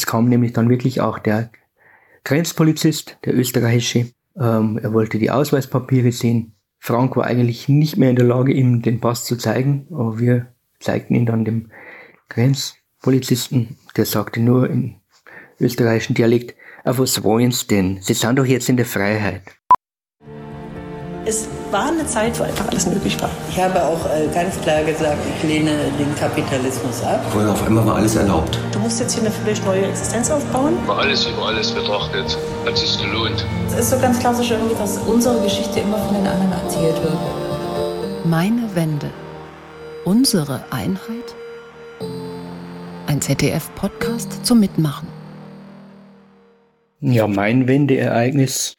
Es kam nämlich dann wirklich auch der Grenzpolizist, der österreichische. Ähm, er wollte die Ausweispapiere sehen. Frank war eigentlich nicht mehr in der Lage, ihm den Pass zu zeigen, aber wir zeigten ihn dann dem Grenzpolizisten. Der sagte nur in österreichischen Dialekt, auf was wollen Sie denn? Sie sind doch jetzt in der Freiheit. Es war eine Zeit, wo einfach alles möglich war. Ich habe auch äh, ganz klar gesagt, ich lehne den Kapitalismus ab. Vorher auf einmal war alles erlaubt. Du musst jetzt hier eine völlig neue Existenz aufbauen. War alles über alles betrachtet, hat sich gelohnt. Es ist so ganz klassisch irgendwie, dass unsere Geschichte immer von den anderen erzählt wird. Meine Wende. Unsere Einheit? Ein ZDF-Podcast zum Mitmachen. Ja, mein Wendeereignis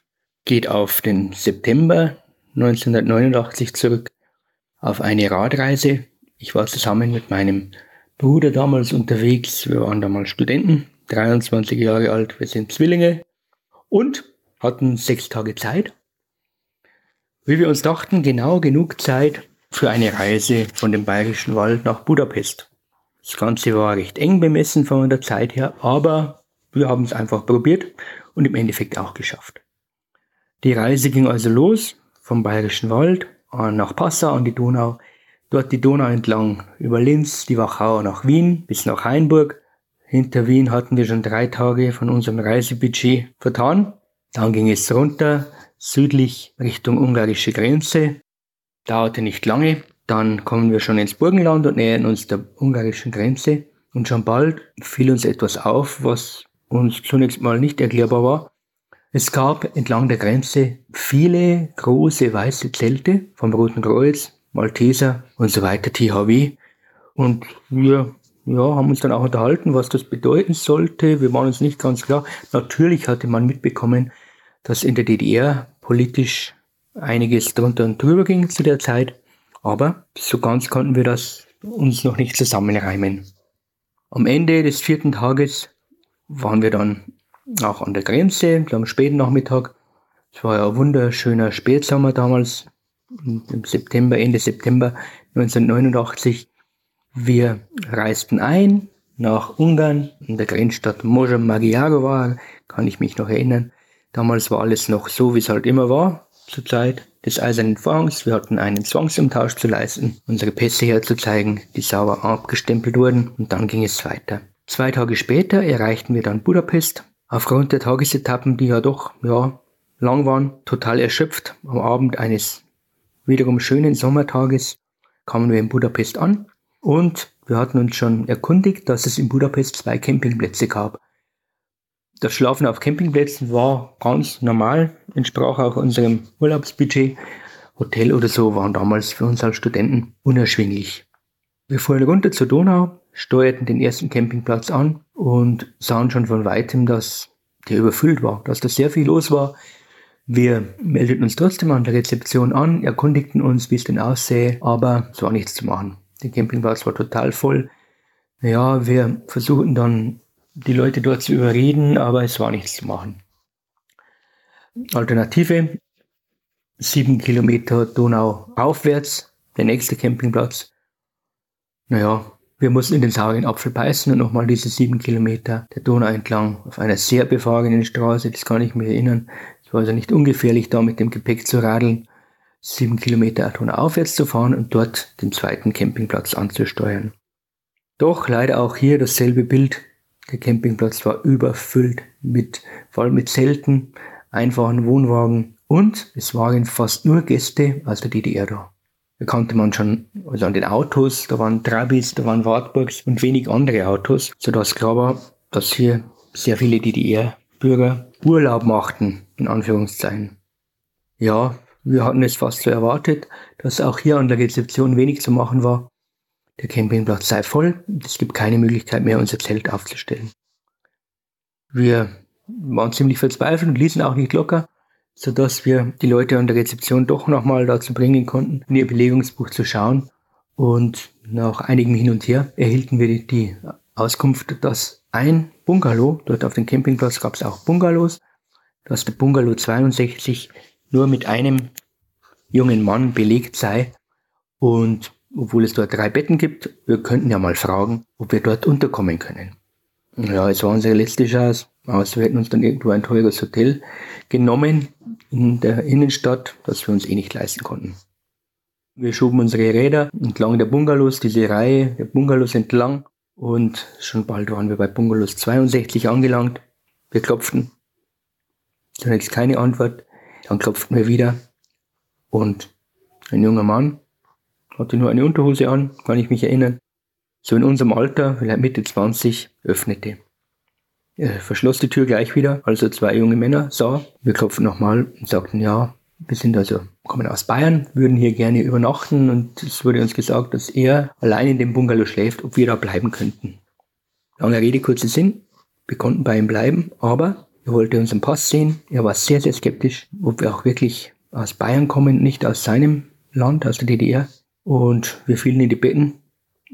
geht auf den September 1989 zurück, auf eine Radreise. Ich war zusammen mit meinem Bruder damals unterwegs. Wir waren damals Studenten, 23 Jahre alt, wir sind Zwillinge und hatten sechs Tage Zeit. Wie wir uns dachten, genau genug Zeit für eine Reise von dem Bayerischen Wald nach Budapest. Das Ganze war recht eng bemessen von der Zeit her, aber wir haben es einfach probiert und im Endeffekt auch geschafft. Die Reise ging also los vom Bayerischen Wald nach Passau an die Donau, dort die Donau entlang über Linz, die Wachau nach Wien bis nach Hainburg. Hinter Wien hatten wir schon drei Tage von unserem Reisebudget vertan. Dann ging es runter südlich Richtung ungarische Grenze. Dauerte nicht lange. Dann kommen wir schon ins Burgenland und nähern uns der ungarischen Grenze. Und schon bald fiel uns etwas auf, was uns zunächst mal nicht erklärbar war. Es gab entlang der Grenze viele große weiße Zelte vom Roten Kreuz, Malteser und so weiter, THW. Und wir ja, haben uns dann auch unterhalten, was das bedeuten sollte. Wir waren uns nicht ganz klar. Natürlich hatte man mitbekommen, dass in der DDR politisch einiges drunter und drüber ging zu der Zeit. Aber so ganz konnten wir das uns noch nicht zusammenreimen. Am Ende des vierten Tages waren wir dann auch an der Grenze, am späten Nachmittag. Es war ja ein wunderschöner Spätsommer damals, im September, Ende September 1989. Wir reisten ein nach Ungarn, in der Grenzstadt Moja Magyarovar, kann ich mich noch erinnern. Damals war alles noch so, wie es halt immer war, zur Zeit des Eisernen Vorhangs. Wir hatten einen Zwangsumtausch zu leisten, unsere Pässe herzuzeigen, die sauber abgestempelt wurden und dann ging es weiter. Zwei Tage später erreichten wir dann Budapest. Aufgrund der Tagesetappen, die ja doch ja, lang waren, total erschöpft. Am Abend eines wiederum schönen Sommertages kamen wir in Budapest an und wir hatten uns schon erkundigt, dass es in Budapest zwei Campingplätze gab. Das Schlafen auf Campingplätzen war ganz normal, entsprach auch unserem Urlaubsbudget. Hotel oder so waren damals für uns als Studenten unerschwinglich. Wir fuhren runter zur Donau, steuerten den ersten Campingplatz an und sahen schon von weitem, dass der überfüllt war, dass da sehr viel los war. Wir meldeten uns trotzdem an der Rezeption an, erkundigten uns, wie es denn aussähe, aber es war nichts zu machen. Der Campingplatz war total voll. Ja, wir versuchten dann die Leute dort zu überreden, aber es war nichts zu machen. Alternative, sieben Kilometer Donau aufwärts, der nächste Campingplatz. Naja, wir mussten in den sauren Apfel beißen und nochmal diese sieben Kilometer der Donau entlang auf einer sehr befahrenen Straße, das kann ich mir erinnern. Es war also nicht ungefährlich, da mit dem Gepäck zu radeln, sieben Kilometer Donau aufwärts zu fahren und dort den zweiten Campingplatz anzusteuern. Doch leider auch hier dasselbe Bild. Der Campingplatz war überfüllt mit, vor allem mit Zelten, einfachen Wohnwagen und es waren fast nur Gäste aus der DDR da. Da konnte man schon, also an den Autos, da waren Trabis, da waren Wartburgs und wenig andere Autos, sodass klar war, dass hier sehr viele DDR-Bürger Urlaub machten, in Anführungszeichen. Ja, wir hatten es fast so erwartet, dass auch hier an der Rezeption wenig zu machen war. Der Campingplatz sei voll, es gibt keine Möglichkeit mehr, unser Zelt aufzustellen. Wir waren ziemlich verzweifelt und ließen auch nicht locker sodass wir die Leute an der Rezeption doch nochmal dazu bringen konnten, in ihr Belegungsbuch zu schauen. Und nach einigem Hin und Her erhielten wir die Auskunft, dass ein Bungalow, dort auf dem Campingplatz gab es auch Bungalows, dass der Bungalow 62 nur mit einem jungen Mann belegt sei. Und obwohl es dort drei Betten gibt, wir könnten ja mal fragen, ob wir dort unterkommen können. Ja, es war unsere letzte Chance. Außer wir hätten uns dann irgendwo ein teures Hotel genommen in der Innenstadt, das wir uns eh nicht leisten konnten. Wir schoben unsere Räder entlang der Bungalows, diese Reihe der Bungalows entlang und schon bald waren wir bei Bungalows 62 angelangt. Wir klopften. Zunächst keine Antwort. Dann klopften wir wieder. Und ein junger Mann hatte nur eine Unterhose an, kann ich mich erinnern. So in unserem Alter, vielleicht Mitte 20, öffnete. Er verschloss die Tür gleich wieder, als er zwei junge Männer sah. Wir klopften nochmal und sagten, ja, wir sind also, kommen aus Bayern, würden hier gerne übernachten und es wurde uns gesagt, dass er allein in dem Bungalow schläft, ob wir da bleiben könnten. Lange Rede, kurzer Sinn. Wir konnten bei ihm bleiben, aber er wollte unseren Pass sehen. Er war sehr, sehr skeptisch, ob wir auch wirklich aus Bayern kommen, nicht aus seinem Land, aus der DDR. Und wir fielen in die Betten.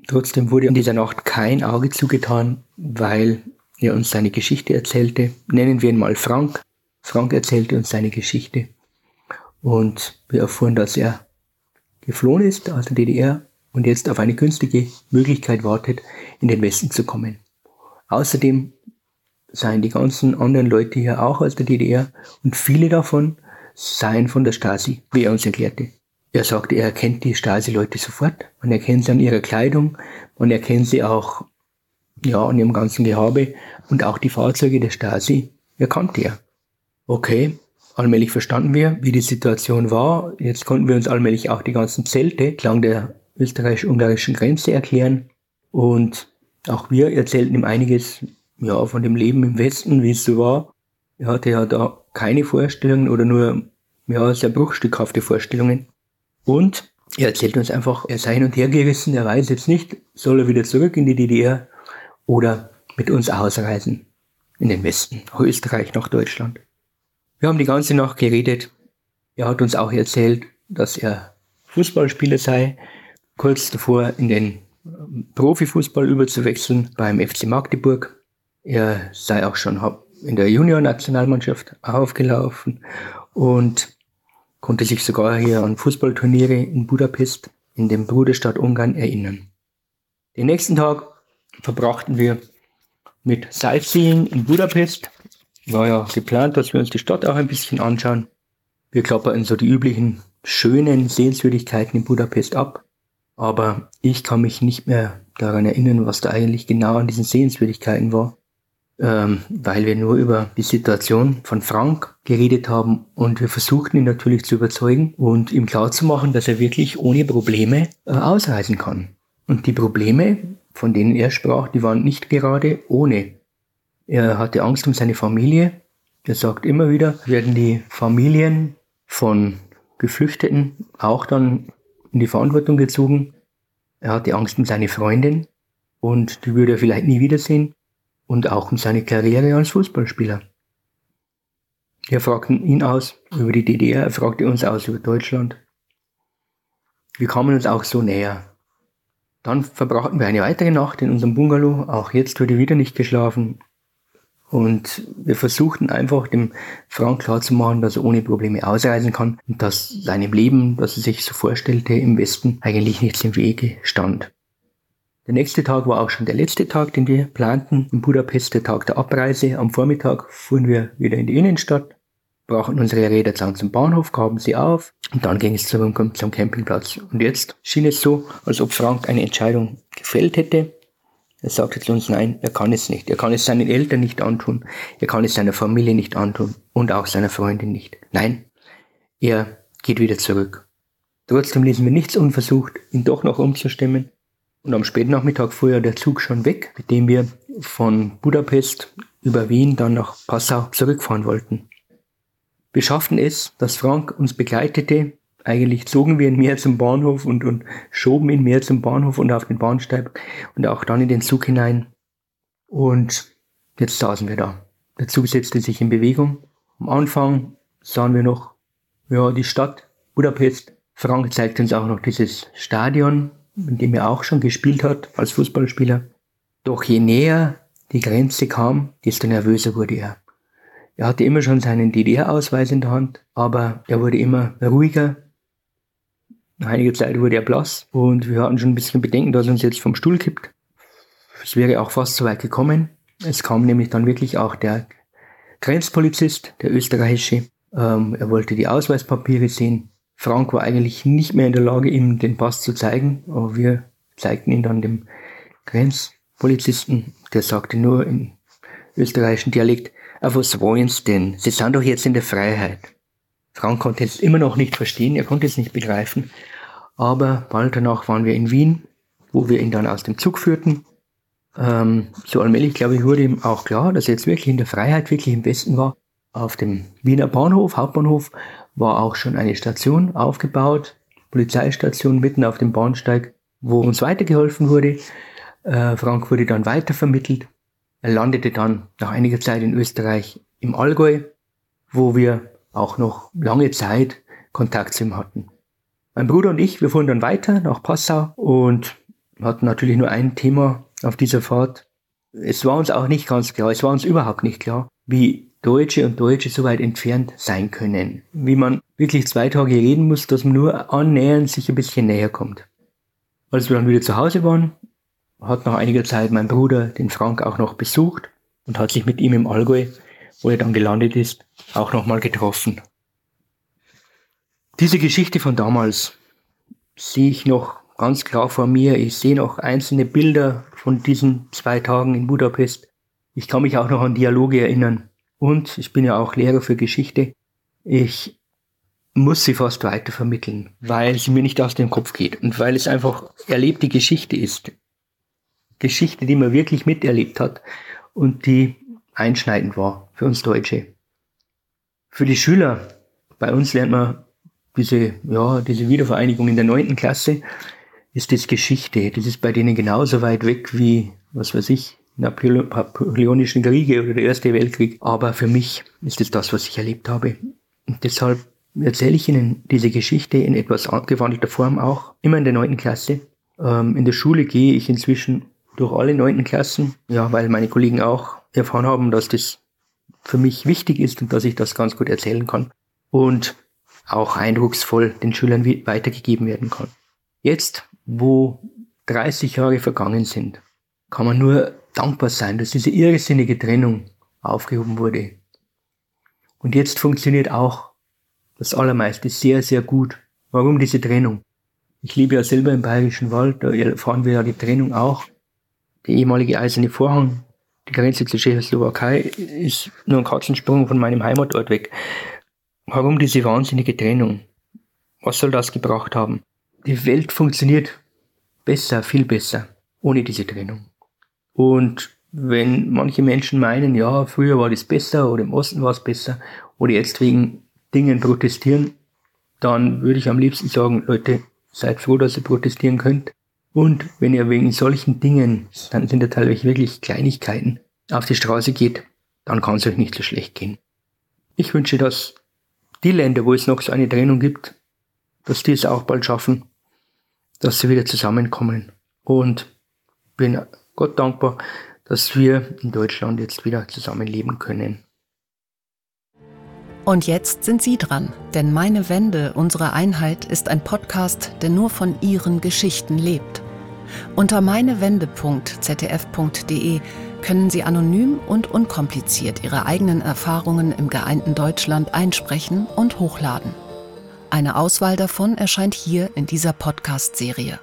Trotzdem wurde in dieser Nacht kein Auge zugetan, weil er uns seine Geschichte erzählte. Nennen wir ihn mal Frank. Frank erzählte uns seine Geschichte. Und wir erfuhren, dass er geflohen ist aus der DDR und jetzt auf eine günstige Möglichkeit wartet, in den Westen zu kommen. Außerdem seien die ganzen anderen Leute hier auch aus der DDR und viele davon seien von der Stasi, wie er uns erklärte. Er sagte, er erkennt die Stasi-Leute sofort. Man erkennt sie an ihrer Kleidung, man erkennt sie auch ja, an ihrem ganzen Gehabe und auch die Fahrzeuge der Stasi erkannte er. Okay, allmählich verstanden wir, wie die Situation war. Jetzt konnten wir uns allmählich auch die ganzen Zelte entlang der österreichisch-ungarischen Grenze erklären. Und auch wir erzählten ihm einiges ja, von dem Leben im Westen, wie es so war. Er hatte ja da keine Vorstellungen oder nur ja, sehr bruchstückhafte Vorstellungen. Und er erzählt uns einfach, er sei hin und her gerissen, er weiß jetzt nicht, soll er wieder zurück in die DDR oder mit uns ausreisen in den Westen, Österreich, nach Deutschland. Wir haben die ganze Nacht geredet. Er hat uns auch erzählt, dass er Fußballspieler sei, kurz davor in den Profifußball überzuwechseln beim FC Magdeburg. Er sei auch schon in der Junior-Nationalmannschaft aufgelaufen und konnte sich sogar hier an Fußballturniere in Budapest in dem Bruderstadt Ungarn erinnern. Den nächsten Tag verbrachten wir mit Sightseeing in Budapest war ja geplant, dass wir uns die Stadt auch ein bisschen anschauen. Wir klappern so die üblichen schönen Sehenswürdigkeiten in Budapest ab. Aber ich kann mich nicht mehr daran erinnern, was da eigentlich genau an diesen Sehenswürdigkeiten war. Ähm, weil wir nur über die Situation von Frank geredet haben und wir versuchten ihn natürlich zu überzeugen und ihm klarzumachen, dass er wirklich ohne Probleme äh, ausreisen kann. Und die Probleme, von denen er sprach, die waren nicht gerade ohne. Er hatte Angst um seine Familie. Er sagt immer wieder, werden die Familien von Geflüchteten auch dann in die Verantwortung gezogen. Er hatte Angst um seine Freundin und die würde er vielleicht nie wiedersehen und auch um seine Karriere als Fußballspieler. Wir fragten ihn aus über die DDR, er fragte uns aus über Deutschland. Wir kamen uns auch so näher. Dann verbrachten wir eine weitere Nacht in unserem Bungalow. Auch jetzt wurde wieder nicht geschlafen. Und wir versuchten einfach dem Frank klarzumachen, dass er ohne Probleme ausreisen kann und dass seinem Leben, das er sich so vorstellte, im Westen eigentlich nichts im Wege stand. Der nächste Tag war auch schon der letzte Tag, den wir planten. In Budapest der Tag der Abreise. Am Vormittag fuhren wir wieder in die Innenstadt, brachten unsere Räder zum Bahnhof, gaben sie auf und dann ging es zum, zum Campingplatz. Und jetzt schien es so, als ob Frank eine Entscheidung gefällt hätte er sagte zu uns, nein, er kann es nicht. Er kann es seinen Eltern nicht antun. Er kann es seiner Familie nicht antun und auch seiner Freundin nicht. Nein, er geht wieder zurück. Trotzdem ließen wir nichts unversucht, ihn doch noch umzustimmen. Und am Spätnachmittag fuhr ja der Zug schon weg, mit dem wir von Budapest über Wien dann nach Passau zurückfahren wollten. Wir schafften es, dass Frank uns begleitete eigentlich zogen wir ihn mehr zum Bahnhof und, und schoben ihn mehr zum Bahnhof und auf den Bahnsteig und auch dann in den Zug hinein. Und jetzt saßen wir da. Der Zug setzte sich in Bewegung. Am Anfang sahen wir noch ja, die Stadt Budapest. Frank zeigte uns auch noch dieses Stadion, in dem er auch schon gespielt hat als Fußballspieler. Doch je näher die Grenze kam, desto nervöser wurde er. Er hatte immer schon seinen DDR-Ausweis in der Hand, aber er wurde immer ruhiger, nach einiger Zeit wurde er blass und wir hatten schon ein bisschen Bedenken, dass er uns jetzt vom Stuhl kippt. Es wäre auch fast so weit gekommen. Es kam nämlich dann wirklich auch der Grenzpolizist, der österreichische. Ähm, er wollte die Ausweispapiere sehen. Frank war eigentlich nicht mehr in der Lage, ihm den Pass zu zeigen, aber wir zeigten ihn dann dem Grenzpolizisten. Der sagte nur österreichischen Dialekt, auf was wollen Sie denn? Sie sind doch jetzt in der Freiheit. Frank konnte es immer noch nicht verstehen, er konnte es nicht begreifen. Aber bald danach waren wir in Wien, wo wir ihn dann aus dem Zug führten. Ähm, so allmählich, glaube ich, wurde ihm auch klar, dass er jetzt wirklich in der Freiheit, wirklich im Westen war. Auf dem Wiener Bahnhof, Hauptbahnhof, war auch schon eine Station aufgebaut, Polizeistation mitten auf dem Bahnsteig, wo uns weitergeholfen wurde. Äh, Frank wurde dann weitervermittelt. Er landete dann nach einiger Zeit in Österreich im Allgäu, wo wir auch noch lange Zeit Kontakt zu ihm hatten. Mein Bruder und ich, wir fuhren dann weiter nach Passau und hatten natürlich nur ein Thema auf dieser Fahrt. Es war uns auch nicht ganz klar, es war uns überhaupt nicht klar, wie Deutsche und Deutsche so weit entfernt sein können. Wie man wirklich zwei Tage reden muss, dass man nur annähernd sich ein bisschen näher kommt. Als wir dann wieder zu Hause waren, hat nach einiger Zeit mein Bruder den Frank auch noch besucht und hat sich mit ihm im Allgäu, wo er dann gelandet ist, auch nochmal getroffen. Diese Geschichte von damals sehe ich noch ganz klar vor mir. Ich sehe noch einzelne Bilder von diesen zwei Tagen in Budapest. Ich kann mich auch noch an Dialoge erinnern. Und ich bin ja auch Lehrer für Geschichte. Ich muss sie fast weiter vermitteln, weil sie mir nicht aus dem Kopf geht und weil es einfach erlebte Geschichte ist. Geschichte, die man wirklich miterlebt hat und die einschneidend war für uns Deutsche. Für die Schüler, bei uns lernt man diese, ja, diese Wiedervereinigung in der neunten Klasse, ist das Geschichte. Das ist bei denen genauso weit weg wie, was weiß ich, Napoleonischen Kriege oder der Erste Weltkrieg. Aber für mich ist es das, was ich erlebt habe. Und deshalb erzähle ich Ihnen diese Geschichte in etwas abgewandelter Form auch, immer in der neunten Klasse. Ähm, in der Schule gehe ich inzwischen durch alle neunten Klassen, ja, weil meine Kollegen auch erfahren haben, dass das für mich wichtig ist und dass ich das ganz gut erzählen kann und auch eindrucksvoll den Schülern weitergegeben werden kann. Jetzt, wo 30 Jahre vergangen sind, kann man nur dankbar sein, dass diese irrsinnige Trennung aufgehoben wurde. Und jetzt funktioniert auch das Allermeiste sehr, sehr gut. Warum diese Trennung? Ich lebe ja selber im Bayerischen Wald, da erfahren wir ja die Trennung auch. Der ehemalige Eiserne Vorhang, die Grenze zur Tschechoslowakei, ist nur ein Katzensprung von meinem Heimatort weg. Warum diese wahnsinnige Trennung? Was soll das gebracht haben? Die Welt funktioniert besser, viel besser, ohne diese Trennung. Und wenn manche Menschen meinen, ja, früher war das besser oder im Osten war es besser oder jetzt wegen Dingen protestieren, dann würde ich am liebsten sagen, Leute, seid froh, dass ihr protestieren könnt. Und wenn ihr wegen solchen Dingen, dann sind ja teilweise wirklich Kleinigkeiten, auf die Straße geht, dann kann es euch nicht so schlecht gehen. Ich wünsche, dass die Länder, wo es noch so eine Trennung gibt, dass die es auch bald schaffen, dass sie wieder zusammenkommen. Und bin Gott dankbar, dass wir in Deutschland jetzt wieder zusammenleben können. Und jetzt sind Sie dran, denn Meine Wende, unsere Einheit ist ein Podcast, der nur von Ihren Geschichten lebt. Unter meinewende.zdf.de können Sie anonym und unkompliziert Ihre eigenen Erfahrungen im geeinten Deutschland einsprechen und hochladen. Eine Auswahl davon erscheint hier in dieser Podcast-Serie.